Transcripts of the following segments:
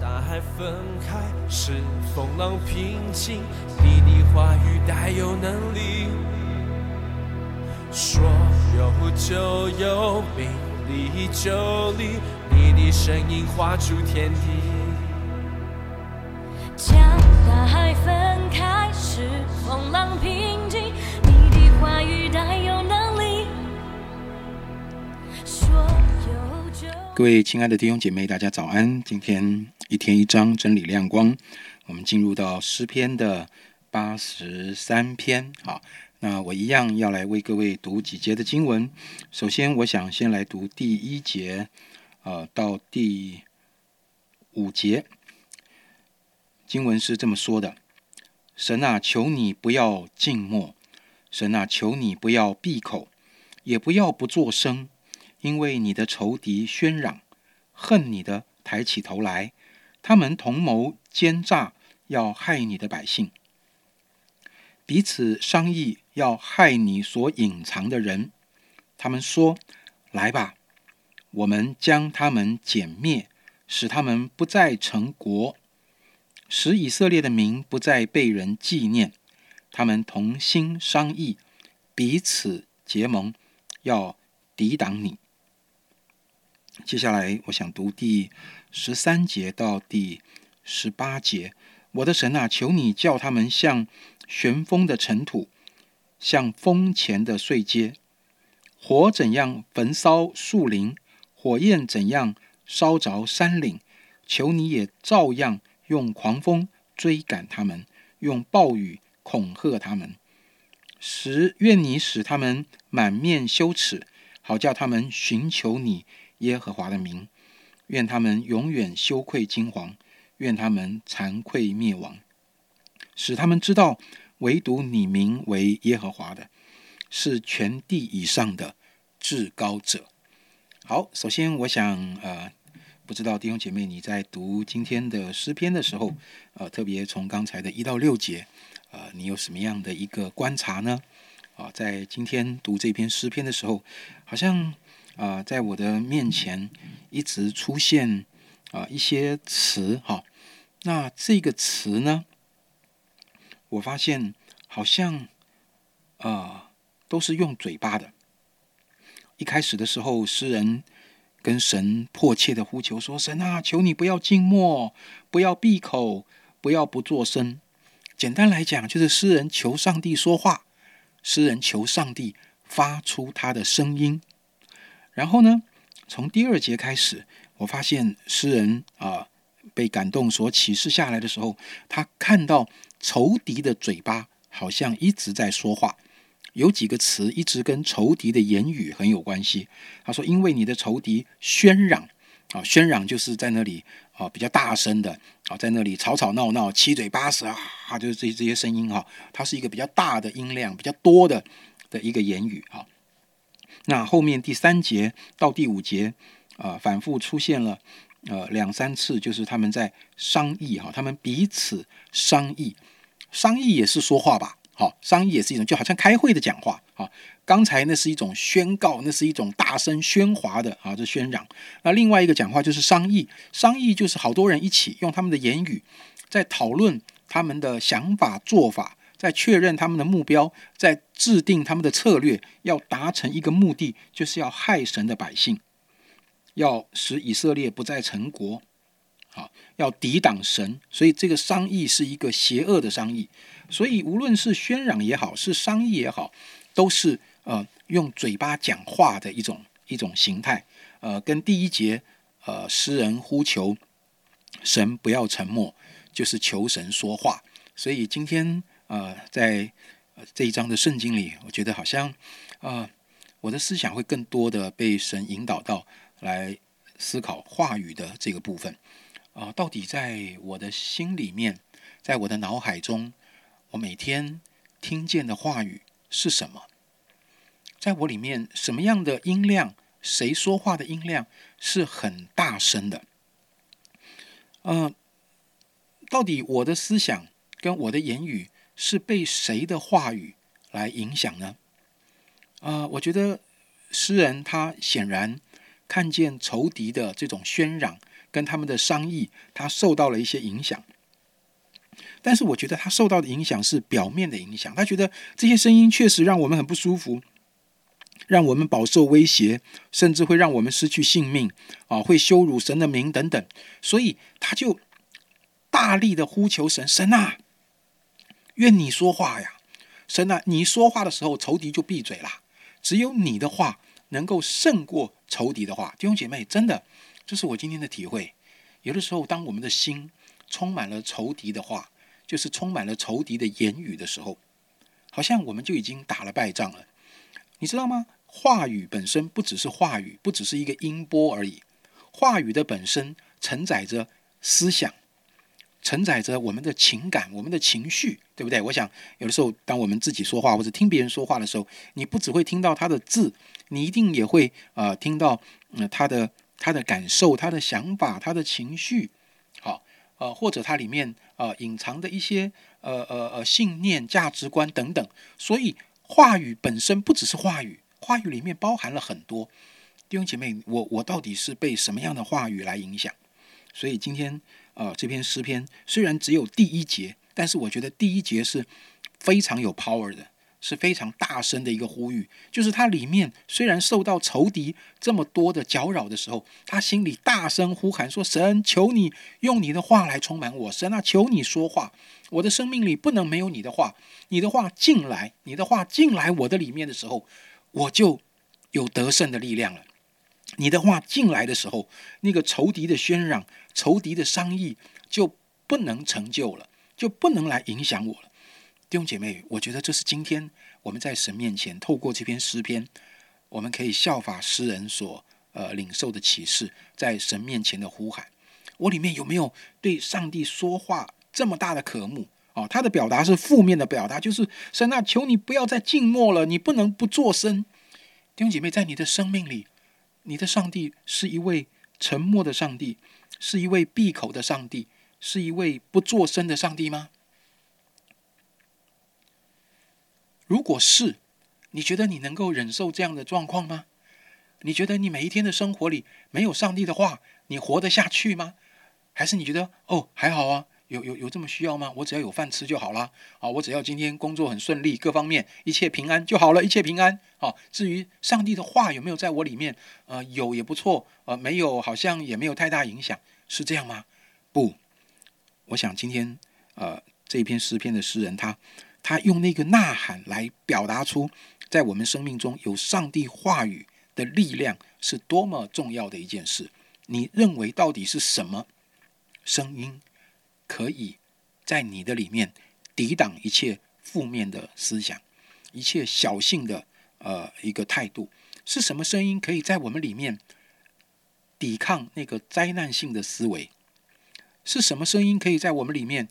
大海分开，是风浪平静。你的话语带有能力，说有就有，命立就立。你的声音画出天地，将大海分开，是风浪平各位亲爱的弟兄姐妹，大家早安！今天一天一章真理亮光，我们进入到诗篇的八十三篇。好，那我一样要来为各位读几节的经文。首先，我想先来读第一节，呃，到第五节。经文是这么说的：神啊，求你不要静默；神啊，求你不要闭口，也不要不作声。因为你的仇敌喧嚷，恨你的抬起头来，他们同谋奸诈，要害你的百姓，彼此商议要害你所隐藏的人。他们说：“来吧，我们将他们歼灭，使他们不再成国，使以色列的名不再被人纪念。”他们同心商议，彼此结盟，要抵挡你。接下来，我想读第十三节到第十八节。我的神啊，求你叫他们像旋风的尘土，像风前的碎阶。火怎样焚烧树林，火焰怎样烧着山岭，求你也照样用狂风追赶他们，用暴雨恐吓他们。使愿你使他们满面羞耻，好叫他们寻求你。耶和华的名，愿他们永远羞愧惊惶，愿他们惭愧灭亡，使他们知道，唯独你名为耶和华的，是全地以上的至高者。好，首先我想，呃，不知道弟兄姐妹你在读今天的诗篇的时候，呃，特别从刚才的一到六节，呃，你有什么样的一个观察呢？啊，在今天读这篇诗篇的时候，好像。啊，在我的面前一直出现啊一些词哈，那这个词呢，我发现好像啊都是用嘴巴的。一开始的时候，诗人跟神迫切的呼求说：“神啊，求你不要静默，不要闭口，不要不作声。”简单来讲，就是诗人求上帝说话，诗人求上帝发出他的声音。然后呢，从第二节开始，我发现诗人啊被感动所启示下来的时候，他看到仇敌的嘴巴好像一直在说话，有几个词一直跟仇敌的言语很有关系。他说：“因为你的仇敌喧嚷啊，喧嚷就是在那里啊比较大声的啊，在那里吵吵闹闹、七嘴八舌啊，就是这这些声音哈，它是一个比较大的音量、比较多的的一个言语啊。”那后面第三节到第五节，啊，反复出现了，呃，两三次，就是他们在商议哈，他们彼此商议，商议也是说话吧，好，商议也是一种，就好像开会的讲话啊。刚才那是一种宣告，那是一种大声喧哗的啊，这喧嚷。那另外一个讲话就是商议，商议就是好多人一起用他们的言语在讨论他们的想法做法。在确认他们的目标，在制定他们的策略，要达成一个目的，就是要害神的百姓，要使以色列不再成国，好，要抵挡神。所以这个商议是一个邪恶的商议。所以无论是喧嚷也好，是商议也好，都是呃用嘴巴讲话的一种一种形态。呃，跟第一节呃诗人呼求神不要沉默，就是求神说话。所以今天。呃，在这一章的圣经里，我觉得好像啊，我的思想会更多的被神引导到来思考话语的这个部分啊，到底在我的心里面，在我的脑海中，我每天听见的话语是什么？在我里面，什么样的音量？谁说话的音量是很大声的？嗯，到底我的思想跟我的言语？是被谁的话语来影响呢？啊，我觉得诗人他显然看见仇敌的这种喧嚷，跟他们的商议，他受到了一些影响。但是我觉得他受到的影响是表面的影响，他觉得这些声音确实让我们很不舒服，让我们饱受威胁，甚至会让我们失去性命啊，会羞辱神的名等等。所以他就大力的呼求神：神啊，愿你说话呀！神啊，你说话的时候，仇敌就闭嘴啦。只有你的话能够胜过仇敌的话。弟兄姐妹，真的，这是我今天的体会。有的时候，当我们的心充满了仇敌的话，就是充满了仇敌的言语的时候，好像我们就已经打了败仗了。你知道吗？话语本身不只是话语，不只是一个音波而已。话语的本身承载着思想。承载着我们的情感，我们的情绪，对不对？我想有的时候，当我们自己说话或者听别人说话的时候，你不只会听到他的字，你一定也会呃听到呃他的他的感受、他的想法、他的情绪，好呃或者它里面呃隐藏的一些呃呃呃信念、价值观等等。所以话语本身不只是话语，话语里面包含了很多。弟兄姐妹，我我到底是被什么样的话语来影响？所以今天。呃，这篇诗篇虽然只有第一节，但是我觉得第一节是非常有 power 的，是非常大声的一个呼吁。就是它里面虽然受到仇敌这么多的搅扰的时候，他心里大声呼喊说：“神，求你用你的话来充满我，神啊，求你说话，我的生命里不能没有你的话。你的话进来，你的话进来我的里面的时候，我就有得胜的力量了。”你的话进来的时候，那个仇敌的喧嚷、仇敌的商议就不能成就了，就不能来影响我了。弟兄姐妹，我觉得这是今天我们在神面前透过这篇诗篇，我们可以效法诗人所呃领受的启示，在神面前的呼喊。我里面有没有对上帝说话这么大的渴慕哦？他的表达是负面的表达，就是神啊，求你不要再静默了，你不能不作声。弟兄姐妹，在你的生命里。你的上帝是一位沉默的上帝，是一位闭口的上帝，是一位不作声的上帝吗？如果是，你觉得你能够忍受这样的状况吗？你觉得你每一天的生活里没有上帝的话，你活得下去吗？还是你觉得哦还好啊？有有有这么需要吗？我只要有饭吃就好了啊！我只要今天工作很顺利，各方面一切平安就好了，一切平安啊！至于上帝的话有没有在我里面，呃，有也不错，呃，没有好像也没有太大影响，是这样吗？不，我想今天呃这篇诗篇的诗人他他用那个呐喊来表达出，在我们生命中有上帝话语的力量是多么重要的一件事。你认为到底是什么声音？可以在你的里面抵挡一切负面的思想，一切小性的呃一个态度，是什么声音可以在我们里面抵抗那个灾难性的思维？是什么声音可以在我们里面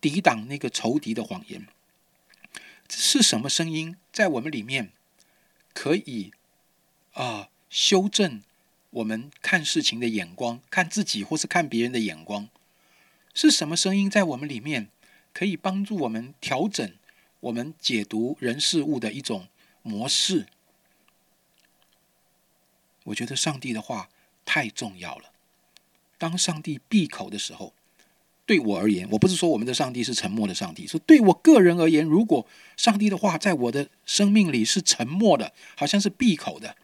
抵挡那个仇敌的谎言？是什么声音在我们里面可以啊修正我们看事情的眼光，看自己或是看别人的眼光？是什么声音在我们里面可以帮助我们调整我们解读人事物的一种模式？我觉得上帝的话太重要了。当上帝闭口的时候，对我而言，我不是说我们的上帝是沉默的上帝，说对我个人而言，如果上帝的话在我的生命里是沉默的，好像是闭口的，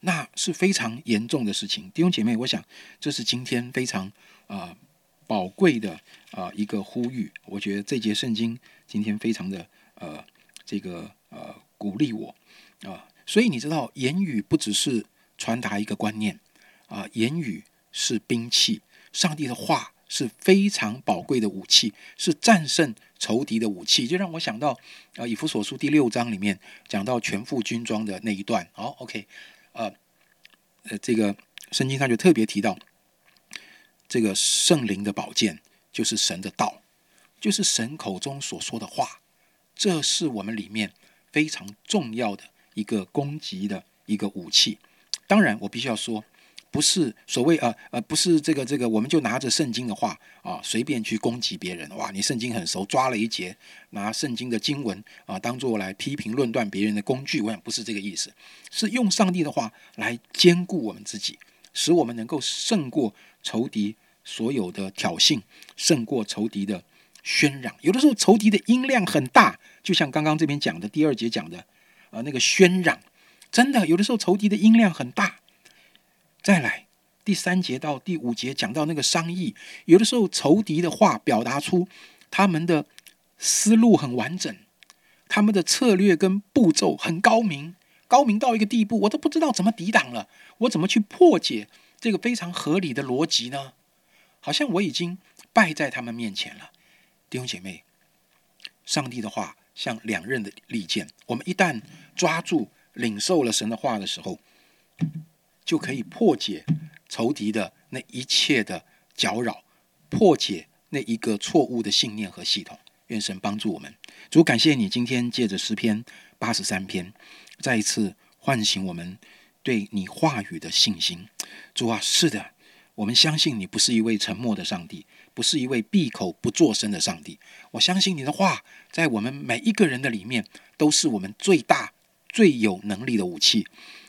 那是非常严重的事情。弟兄姐妹，我想这是今天非常啊。宝贵的啊一个呼吁，我觉得这节圣经今天非常的呃这个呃鼓励我啊，所以你知道言语不只是传达一个观念啊，言语是兵器，上帝的话是非常宝贵的武器，是战胜仇敌的武器，就让我想到啊以弗所书第六章里面讲到全副军装的那一段，好，OK，呃呃这个圣经上就特别提到。这个圣灵的宝剑就是神的道，就是神口中所说的话，这是我们里面非常重要的一个攻击的一个武器。当然，我必须要说，不是所谓呃呃，不是这个这个，我们就拿着圣经的话啊，随便去攻击别人。哇，你圣经很熟，抓了一节，拿圣经的经文啊，当做来批评论断别人的工具。我想不是这个意思，是用上帝的话来兼顾我们自己，使我们能够胜过。仇敌所有的挑衅，胜过仇敌的喧嚷。有的时候仇敌的音量很大，就像刚刚这边讲的第二节讲的，呃，那个喧嚷，真的有的时候仇敌的音量很大。再来第三节到第五节讲到那个商议，有的时候仇敌的话表达出他们的思路很完整，他们的策略跟步骤很高明。高明到一个地步，我都不知道怎么抵挡了。我怎么去破解这个非常合理的逻辑呢？好像我已经败在他们面前了。弟兄姐妹，上帝的话像两刃的利剑，我们一旦抓住、领受了神的话的时候，就可以破解仇敌的那一切的搅扰，破解那一个错误的信念和系统。愿神帮助我们。主，感谢你今天借着诗篇八十三篇。再一次唤醒我们对你话语的信心，主啊，是的，我们相信你不是一位沉默的上帝，不是一位闭口不作声的上帝。我相信你的话，在我们每一个人的里面，都是我们最大、最有能力的武器。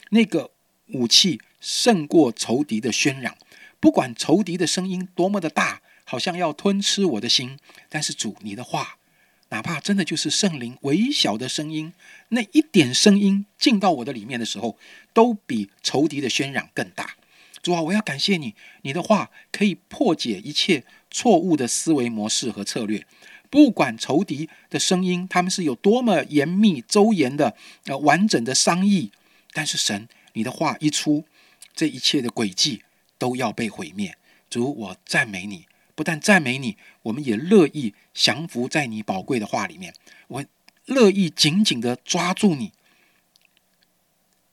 那个武器胜过仇敌的喧嚷，不管仇敌的声音多么的大，好像要吞吃我的心，但是主，你的话。哪怕真的就是圣灵微小的声音，那一点声音进到我的里面的时候，都比仇敌的喧嚷更大。主啊，我要感谢你，你的话可以破解一切错误的思维模式和策略。不管仇敌的声音，他们是有多么严密周延的、呃完整的商议，但是神，你的话一出，这一切的诡计都要被毁灭。主，我赞美你。不但赞美你，我们也乐意降服在你宝贵的话里面。我乐意紧紧的抓住你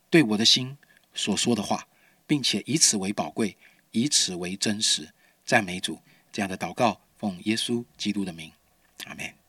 对我的心所说的话，并且以此为宝贵，以此为真实。赞美主，这样的祷告奉耶稣基督的名，阿门。